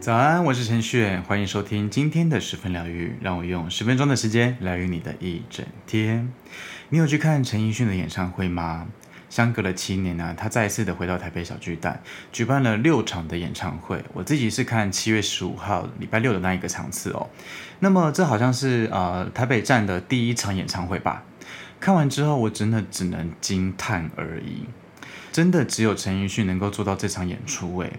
早安，我是陈雪，欢迎收听今天的十分疗愈。让我用十分钟的时间疗愈你的一整天。你有去看陈奕迅的演唱会吗？相隔了七年呢、他再次的回到台北小巨蛋，举办了六场的演唱会。我自己是看七月十五号礼拜六的那一个场次哦。那么这好像是呃台北站的第一场演唱会吧？看完之后，我真的只能惊叹而已。真的只有陈奕迅能够做到这场演出诶。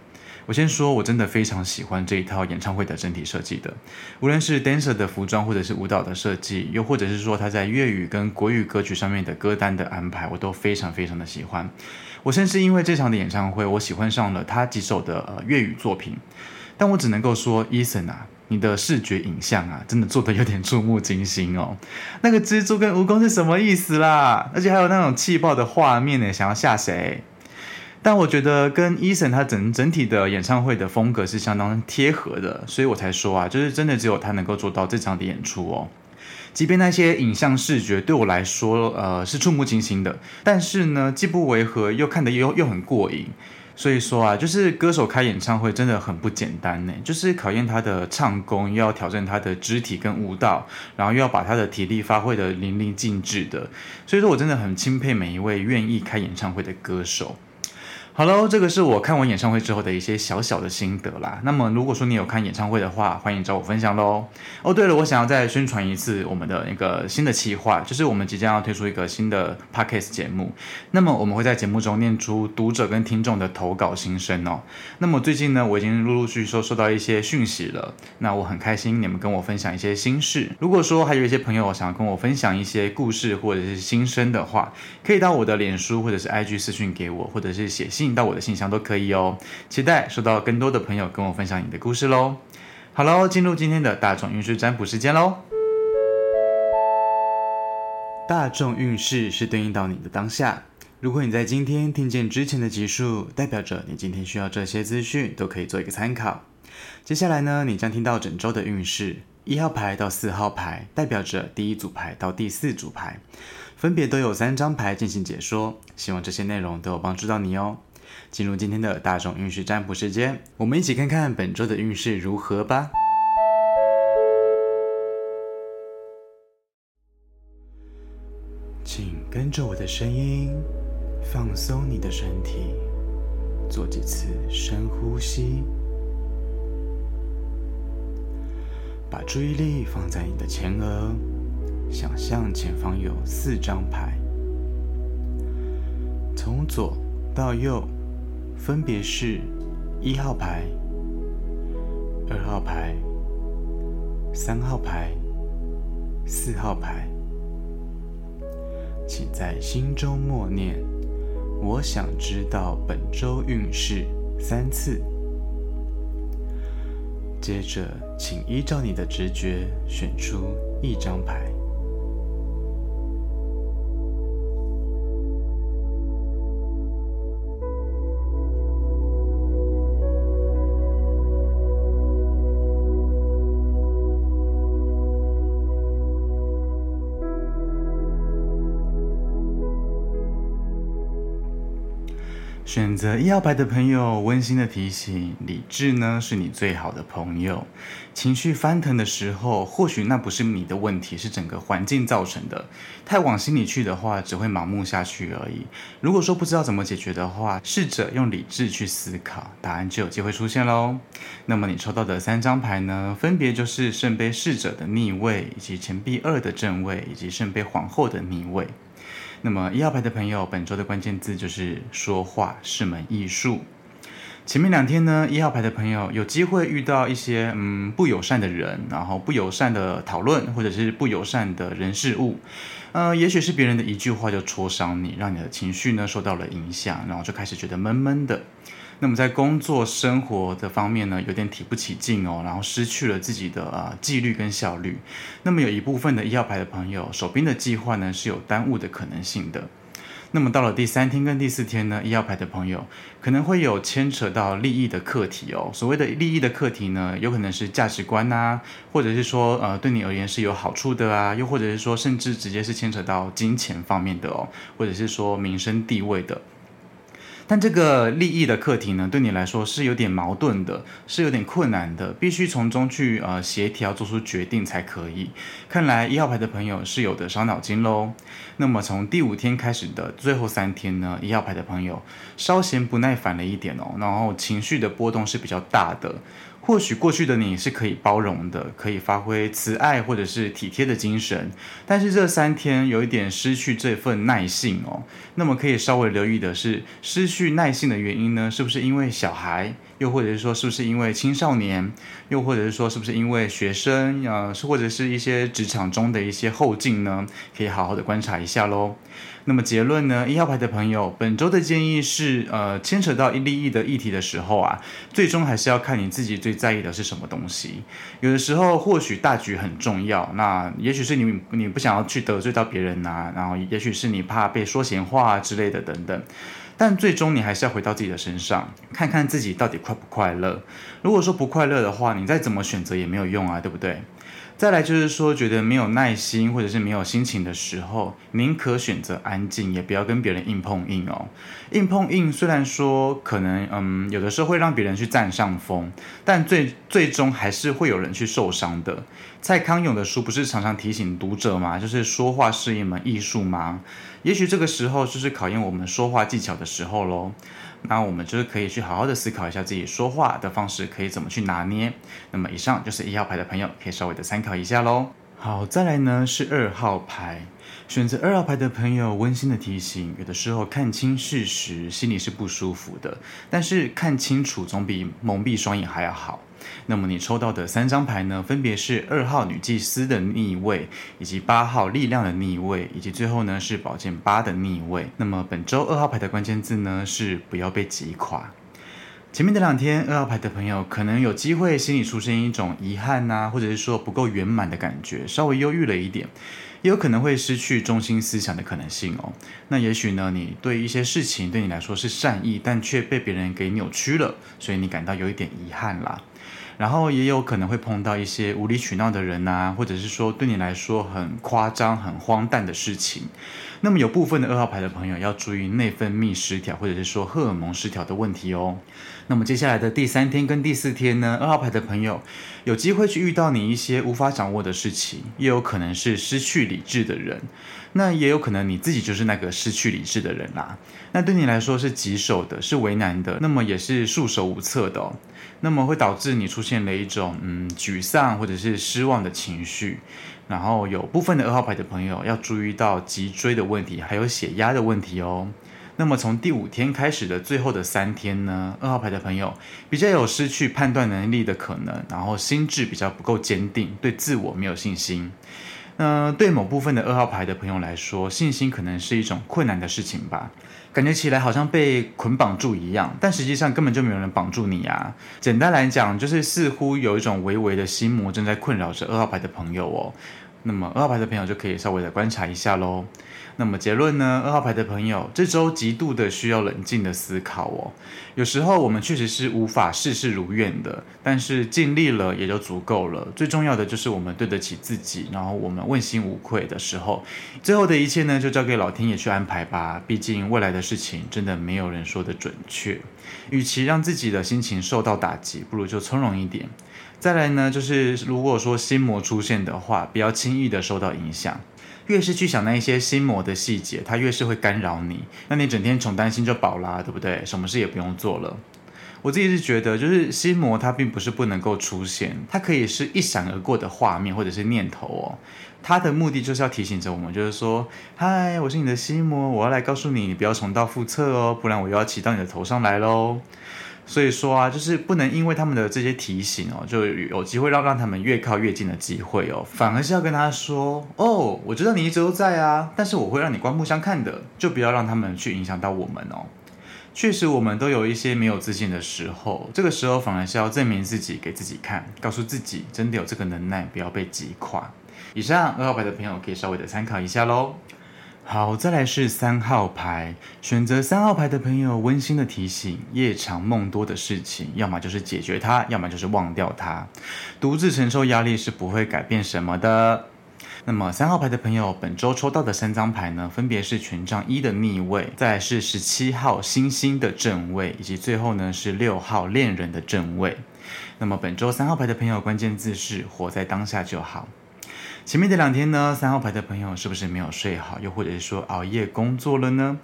我先说，我真的非常喜欢这一套演唱会的整体设计的，无论是 dancer 的服装，或者是舞蹈的设计，又或者是说他在粤语跟国语歌曲上面的歌单的安排，我都非常非常的喜欢。我甚至因为这场的演唱会，我喜欢上了他几首的呃粤语作品。但我只能够说，Eason 啊，你的视觉影像啊，真的做得有点触目惊心哦。那个蜘蛛跟蜈蚣是什么意思啦？而且还有那种气爆的画面呢，想要吓谁？但我觉得跟 Eason 他整整体的演唱会的风格是相当贴合的，所以我才说啊，就是真的只有他能够做到这场的演出哦。即便那些影像视觉对我来说，呃，是触目惊心的，但是呢，既不违和，又看得又又很过瘾。所以说啊，就是歌手开演唱会真的很不简单呢，就是考验他的唱功，又要挑战他的肢体跟舞蹈，然后又要把他的体力发挥得淋漓尽致的。所以说我真的很钦佩每一位愿意开演唱会的歌手。好喽，这个是我看完演唱会之后的一些小小的心得啦。那么，如果说你有看演唱会的话，欢迎找我分享喽。哦，对了，我想要再宣传一次我们的一个新的企划，就是我们即将要推出一个新的 podcast 节目。那么，我们会在节目中念出读者跟听众的投稿心声哦。那么最近呢，我已经陆陆续续收收到一些讯息了。那我很开心你们跟我分享一些心事。如果说还有一些朋友想要跟我分享一些故事或者是心声的话，可以到我的脸书或者是 IG 私讯给我，或者是写信。进到我的信箱都可以哦，期待收到更多的朋友跟我分享你的故事喽。好喽，进入今天的大众运势占卜时间喽。大众运势是对应到你的当下，如果你在今天听见之前的集数，代表着你今天需要这些资讯，都可以做一个参考。接下来呢，你将听到整周的运势，一号牌到四号牌代表着第一组牌到第四组牌，分别都有三张牌进行解说，希望这些内容都有帮助到你哦。进入今天的大众运势占卜时间，我们一起看看本周的运势如何吧。请跟着我的声音，放松你的身体，做几次深呼吸，把注意力放在你的前额，想象前方有四张牌，从左到右。分别是一号牌、二号牌、三号牌、四号牌，请在心中默念“我想知道本周运势”三次。接着，请依照你的直觉选出一张牌。选择一号牌的朋友，温馨的提醒：理智呢是你最好的朋友。情绪翻腾的时候，或许那不是你的问题，是整个环境造成的。太往心里去的话，只会盲目下去而已。如果说不知道怎么解决的话，试着用理智去思考，答案就有机会出现喽。那么你抽到的三张牌呢，分别就是圣杯侍者的逆位，以及钱币二的正位，以及圣杯皇后的逆位。那么一号牌的朋友，本周的关键字就是说话是门艺术。前面两天呢，一号牌的朋友有机会遇到一些嗯不友善的人，然后不友善的讨论，或者是不友善的人事物。呃，也许是别人的一句话就戳伤你，让你的情绪呢受到了影响，然后就开始觉得闷闷的。那么在工作生活的方面呢，有点提不起劲哦，然后失去了自己的呃纪律跟效率。那么有一部分的一号牌的朋友，手边的计划呢是有耽误的可能性的。那么到了第三天跟第四天呢，一号牌的朋友可能会有牵扯到利益的课题哦。所谓的利益的课题呢，有可能是价值观啊，或者是说呃对你而言是有好处的啊，又或者是说甚至直接是牵扯到金钱方面的哦，或者是说民生地位的。但这个利益的课题呢，对你来说是有点矛盾的，是有点困难的，必须从中去呃协调，做出决定才可以。看来一号牌的朋友是有的伤脑筋喽。那么从第五天开始的最后三天呢，一号牌的朋友稍嫌不耐烦了一点哦，然后情绪的波动是比较大的。或许过去的你是可以包容的，可以发挥慈爱或者是体贴的精神，但是这三天有一点失去这份耐性哦。那么可以稍微留意的是，失去耐性的原因呢，是不是因为小孩？又或者是说，是不是因为青少年？又或者是说，是不是因为学生？呃，或者是一些职场中的一些后劲呢？可以好好的观察一下喽。那么结论呢？一号牌的朋友，本周的建议是，呃，牵扯到一利益的议题的时候啊，最终还是要看你自己最在意的是什么东西。有的时候或许大局很重要，那也许是你你不想要去得罪到别人呐、啊，然后也许是你怕被说闲话之类的等等。但最终你还是要回到自己的身上，看看自己到底快不快乐。如果说不快乐的话，你再怎么选择也没有用啊，对不对？再来就是说，觉得没有耐心或者是没有心情的时候，宁可选择安静，也不要跟别人硬碰硬哦。硬碰硬虽然说可能，嗯，有的时候会让别人去占上风，但最最终还是会有人去受伤的。蔡康永的书不是常常提醒读者吗？就是说话是一门艺术吗？也许这个时候就是考验我们说话技巧的时候喽。那我们就是可以去好好的思考一下自己说话的方式可以怎么去拿捏。那么以上就是一号牌的朋友可以稍微的参考一下喽。好，再来呢是二号牌，选择二号牌的朋友温馨的提醒：有的时候看清事实心里是不舒服的，但是看清楚总比蒙蔽双眼还要好。那么你抽到的三张牌呢，分别是二号女祭司的逆位，以及八号力量的逆位，以及最后呢是宝剑八的逆位。那么本周二号牌的关键字呢是不要被击垮。前面的两天，二号牌的朋友可能有机会心里出现一种遗憾呐、啊，或者是说不够圆满的感觉，稍微忧郁了一点，也有可能会失去中心思想的可能性哦。那也许呢，你对一些事情对你来说是善意，但却被别人给扭曲了，所以你感到有一点遗憾啦。然后也有可能会碰到一些无理取闹的人呐，或者是说对你来说很夸张、很荒诞的事情。那么有部分的二号牌的朋友要注意内分泌失调，或者是说荷尔蒙失调的问题哦。那么接下来的第三天跟第四天呢，二号牌的朋友有机会去遇到你一些无法掌握的事情，也有可能是失去理智的人。那也有可能你自己就是那个失去理智的人啦。那对你来说是棘手的，是为难的，那么也是束手无策的哦。那么会导致你出现了一种嗯沮丧或者是失望的情绪。然后有部分的二号牌的朋友要注意到脊椎的问题，还有血压的问题哦。那么从第五天开始的最后的三天呢，二号牌的朋友比较有失去判断能力的可能，然后心智比较不够坚定，对自我没有信心。那对某部分的二号牌的朋友来说，信心可能是一种困难的事情吧，感觉起来好像被捆绑住一样，但实际上根本就没有人绑住你啊。简单来讲，就是似乎有一种微微的心魔正在困扰着二号牌的朋友哦。那么二号牌的朋友就可以稍微的观察一下喽。那么结论呢？二号牌的朋友这周极度的需要冷静的思考哦。有时候我们确实是无法事事如愿的，但是尽力了也就足够了。最重要的就是我们对得起自己，然后我们问心无愧的时候，最后的一切呢就交给老天爷去安排吧。毕竟未来的事情真的没有人说得准确。与其让自己的心情受到打击，不如就从容一点。再来呢，就是如果说心魔出现的话，不要轻易的受到影响。越是去想那一些心魔的细节，它越是会干扰你。那你整天穷担心就饱啦，对不对？什么事也不用做了。我自己是觉得，就是心魔它并不是不能够出现，它可以是一闪而过的画面或者是念头哦。它的目的就是要提醒着我们，就是说，嗨，我是你的心魔，我要来告诉你，你不要重蹈覆辙哦，不然我又要骑到你的头上来喽。所以说啊，就是不能因为他们的这些提醒哦，就有机会让让他们越靠越近的机会哦，反而是要跟他说哦，我知道你一直都在啊，但是我会让你刮目相看的，就不要让他们去影响到我们哦。确实，我们都有一些没有自信的时候，这个时候反而是要证明自己给自己看，告诉自己真的有这个能耐，不要被击垮。以上二号牌的朋友可以稍微的参考一下喽。好，再来是三号牌。选择三号牌的朋友，温馨的提醒：夜长梦多的事情，要么就是解决它，要么就是忘掉它。独自承受压力是不会改变什么的。那么三号牌的朋友，本周抽到的三张牌呢，分别是权杖一的逆位，再来是十七号星星的正位，以及最后呢是六号恋人的正位。那么本周三号牌的朋友，关键字是活在当下就好。前面的两天呢，三号牌的朋友是不是没有睡好，又或者是说熬夜工作了呢？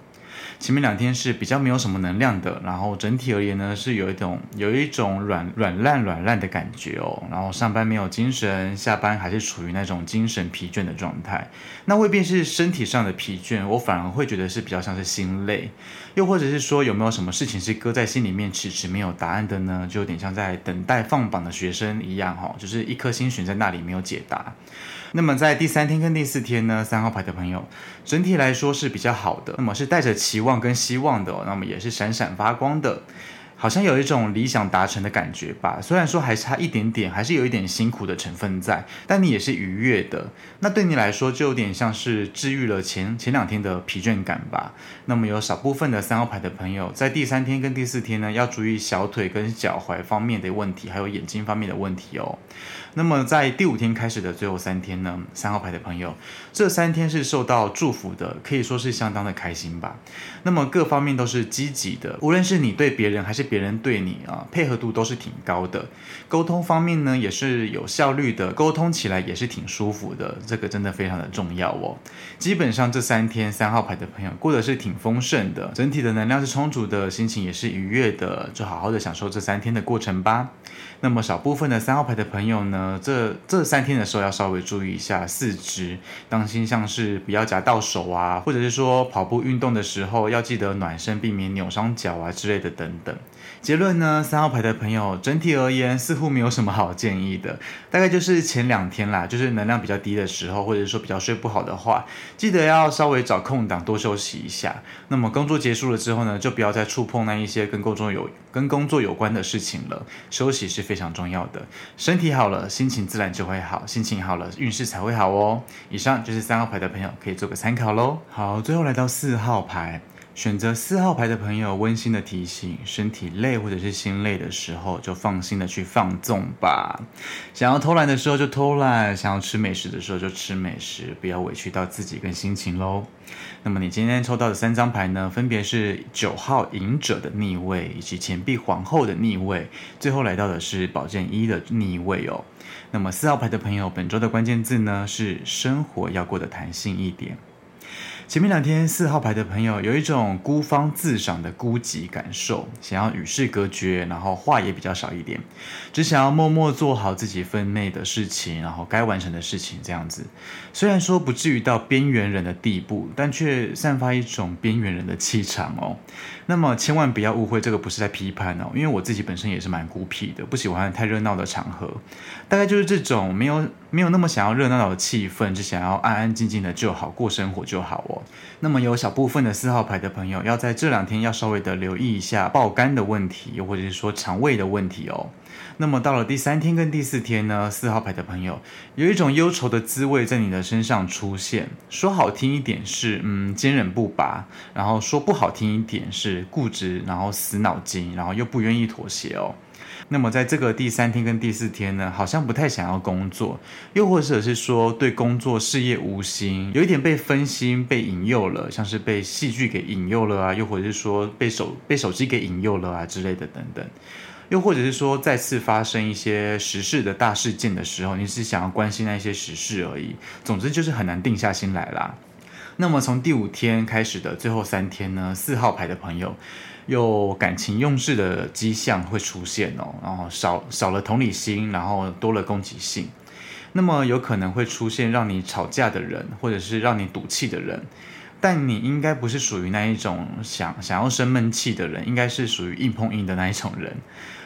前面两天是比较没有什么能量的，然后整体而言呢，是有一种有一种软软烂软烂的感觉哦。然后上班没有精神，下班还是处于那种精神疲倦的状态。那未必是身体上的疲倦，我反而会觉得是比较像是心累，又或者是说有没有什么事情是搁在心里面迟迟没有答案的呢？就有点像在等待放榜的学生一样哈，就是一颗心悬在那里没有解答。那么在第三天跟第四天呢，三号牌的朋友整体来说是比较好的，那么是带着期望跟希望的哦，那么也是闪闪发光的。好像有一种理想达成的感觉吧，虽然说还差一点点，还是有一点辛苦的成分在，但你也是愉悦的。那对你来说，就有点像是治愈了前前两天的疲倦感吧。那么有少部分的三号牌的朋友，在第三天跟第四天呢，要注意小腿跟脚踝方面的问题，还有眼睛方面的问题哦。那么在第五天开始的最后三天呢，三号牌的朋友，这三天是受到祝福的，可以说是相当的开心吧。那么各方面都是积极的，无论是你对别人还是别人对你啊，配合度都是挺高的。沟通方面呢，也是有效率的，沟通起来也是挺舒服的。这个真的非常的重要哦。基本上这三天三号牌的朋友过得是挺丰盛的，整体的能量是充足的，心情也是愉悦的，就好好的享受这三天的过程吧。那么少部分的三号牌的朋友呢，这这三天的时候要稍微注意一下四肢，当心像是不要夹到手啊，或者是说跑步运动的时候要记得暖身，避免扭伤脚啊之类的等等。结论呢，三号牌的朋友整体而言似乎没有什么好建议的，大概就是前两天啦，就是能量比较低的时候，或者说比较睡不好的话，记得要稍微找空档多休息一下。那么工作结束了之后呢，就不要再触碰那一些跟工作有跟工作有关的事情了，休息是非常重要的。身体好了，心情自然就会好，心情好了，运势才会好哦。以上就是三号牌的朋友可以做个参考喽。好，最后来到四号牌。选择四号牌的朋友，温馨的提醒：身体累或者是心累的时候，就放心的去放纵吧。想要偷懒的时候就偷懒，想要吃美食的时候就吃美食，不要委屈到自己跟心情喽。那么你今天抽到的三张牌呢，分别是九号隐者的逆位，以及钱币皇后的逆位，最后来到的是宝剑一的逆位哦。那么四号牌的朋友，本周的关键字呢是生活要过得弹性一点。前面两天四号牌的朋友有一种孤芳自赏的孤寂感受，想要与世隔绝，然后话也比较少一点，只想要默默做好自己分内的事情，然后该完成的事情这样子。虽然说不至于到边缘人的地步，但却散发一种边缘人的气场哦。那么千万不要误会，这个不是在批判哦，因为我自己本身也是蛮孤僻的，不喜欢太热闹的场合，大概就是这种没有没有那么想要热闹的气氛，只想要安安静静的就好，过生活就好哦。那么有小部分的四号牌的朋友，要在这两天要稍微的留意一下爆肝的问题，又或者是说肠胃的问题哦。那么到了第三天跟第四天呢，四号牌的朋友有一种忧愁的滋味在你的身上出现，说好听一点是嗯坚韧不拔，然后说不好听一点是固执，然后死脑筋，然后又不愿意妥协哦。那么在这个第三天跟第四天呢，好像不太想要工作，又或者是说对工作事业无心，有一点被分心、被引诱了，像是被戏剧给引诱了啊，又或者是说被手被手机给引诱了啊之类的等等，又或者是说再次发生一些时事的大事件的时候，你是想要关心那些时事而已。总之就是很难定下心来啦。那么从第五天开始的最后三天呢，四号牌的朋友。有感情用事的迹象会出现哦，然后少少了同理心，然后多了攻击性，那么有可能会出现让你吵架的人，或者是让你赌气的人，但你应该不是属于那一种想想要生闷气的人，应该是属于硬碰硬的那一种人。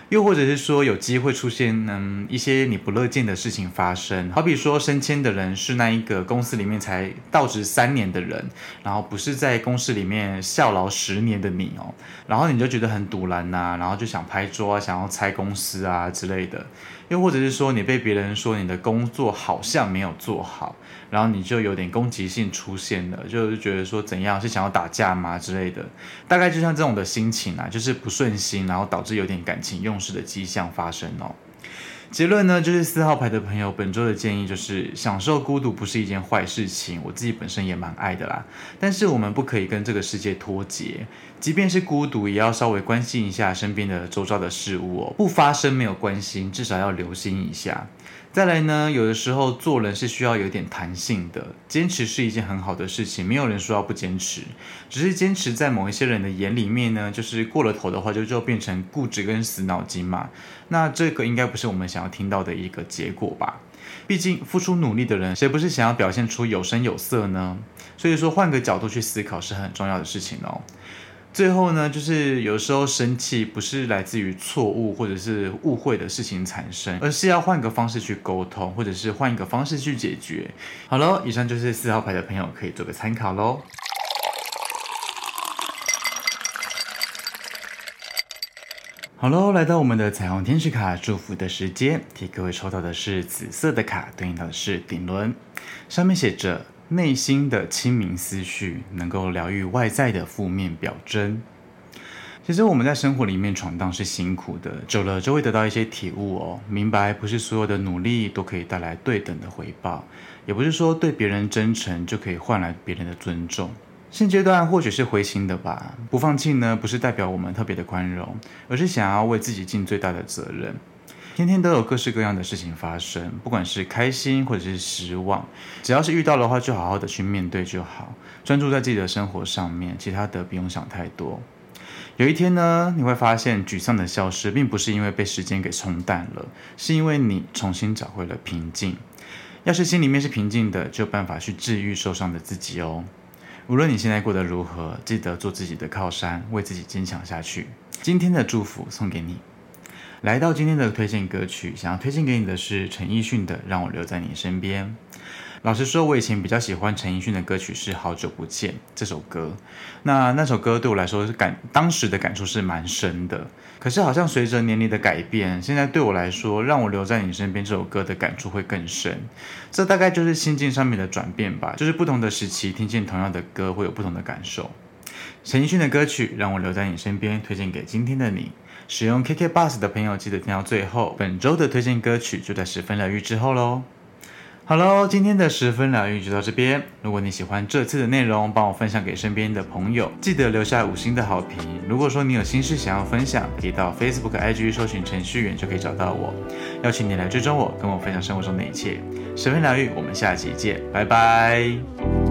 又或者是说有机会出现嗯一些你不乐见的事情发生，好比说升迁的人是那一个公司里面才到职三年的人，然后不是在公司里面效劳十年的你哦，然后你就觉得很赌烂呐，然后就想拍桌啊，想要拆公司啊之类的。又或者是说你被别人说你的工作好像没有做好，然后你就有点攻击性出现了，就是觉得说怎样是想要打架吗之类的，大概就像这种的心情啊，就是不顺心，然后导致有点感情用事的迹象发生哦。结论呢，就是四号牌的朋友，本周的建议就是，享受孤独不是一件坏事情，我自己本身也蛮爱的啦。但是我们不可以跟这个世界脱节，即便是孤独，也要稍微关心一下身边的周遭的事物哦。不发声没有关系，至少要留心一下。再来呢，有的时候做人是需要有点弹性的，坚持是一件很好的事情，没有人说要不坚持，只是坚持在某一些人的眼里面呢，就是过了头的话，就就变成固执跟死脑筋嘛。那这个应该不是我们想要听到的一个结果吧？毕竟付出努力的人，谁不是想要表现出有声有色呢？所以说，换个角度去思考是很重要的事情哦。最后呢，就是有时候生气不是来自于错误或者是误会的事情产生，而是要换个方式去沟通，或者是换一个方式去解决。好喽，以上就是四号牌的朋友可以做个参考喽。好喽，来到我们的彩虹天使卡祝福的时间，替各位抽到的是紫色的卡，对应到的是顶轮，上面写着。内心的清明思绪能够疗愈外在的负面表征。其实我们在生活里面闯荡是辛苦的，久了就会得到一些体悟哦。明白不是所有的努力都可以带来对等的回报，也不是说对别人真诚就可以换来别人的尊重。现阶段或许是灰心的吧，不放弃呢，不是代表我们特别的宽容，而是想要为自己尽最大的责任。天天都有各式各样的事情发生，不管是开心或者是失望，只要是遇到的话，就好好的去面对就好，专注在自己的生活上面，其他的不用想太多。有一天呢，你会发现沮丧的消失，并不是因为被时间给冲淡了，是因为你重新找回了平静。要是心里面是平静的，就有办法去治愈受伤的自己哦。无论你现在过得如何，记得做自己的靠山，为自己坚强下去。今天的祝福送给你。来到今天的推荐歌曲，想要推荐给你的是陈奕迅的《让我留在你身边》。老实说，我以前比较喜欢陈奕迅的歌曲是《好久不见》这首歌。那那首歌对我来说是感，当时的感触是蛮深的。可是好像随着年龄的改变，现在对我来说，《让我留在你身边》这首歌的感触会更深。这大概就是心境上面的转变吧。就是不同的时期听见同样的歌，会有不同的感受。陈奕迅的歌曲《让我留在你身边》，推荐给今天的你。使用 KKBOX 的朋友，记得听到最后。本周的推荐歌曲就在十分疗愈之后喽。好喽，今天的十分疗愈就到这边。如果你喜欢这次的内容，帮我分享给身边的朋友，记得留下五星的好评。如果说你有心事想要分享，可以到 Facebook、IG 搜寻程序员就可以找到我，邀请你来追踪我，跟我分享生活中的一切。十分疗愈，我们下期见，拜拜。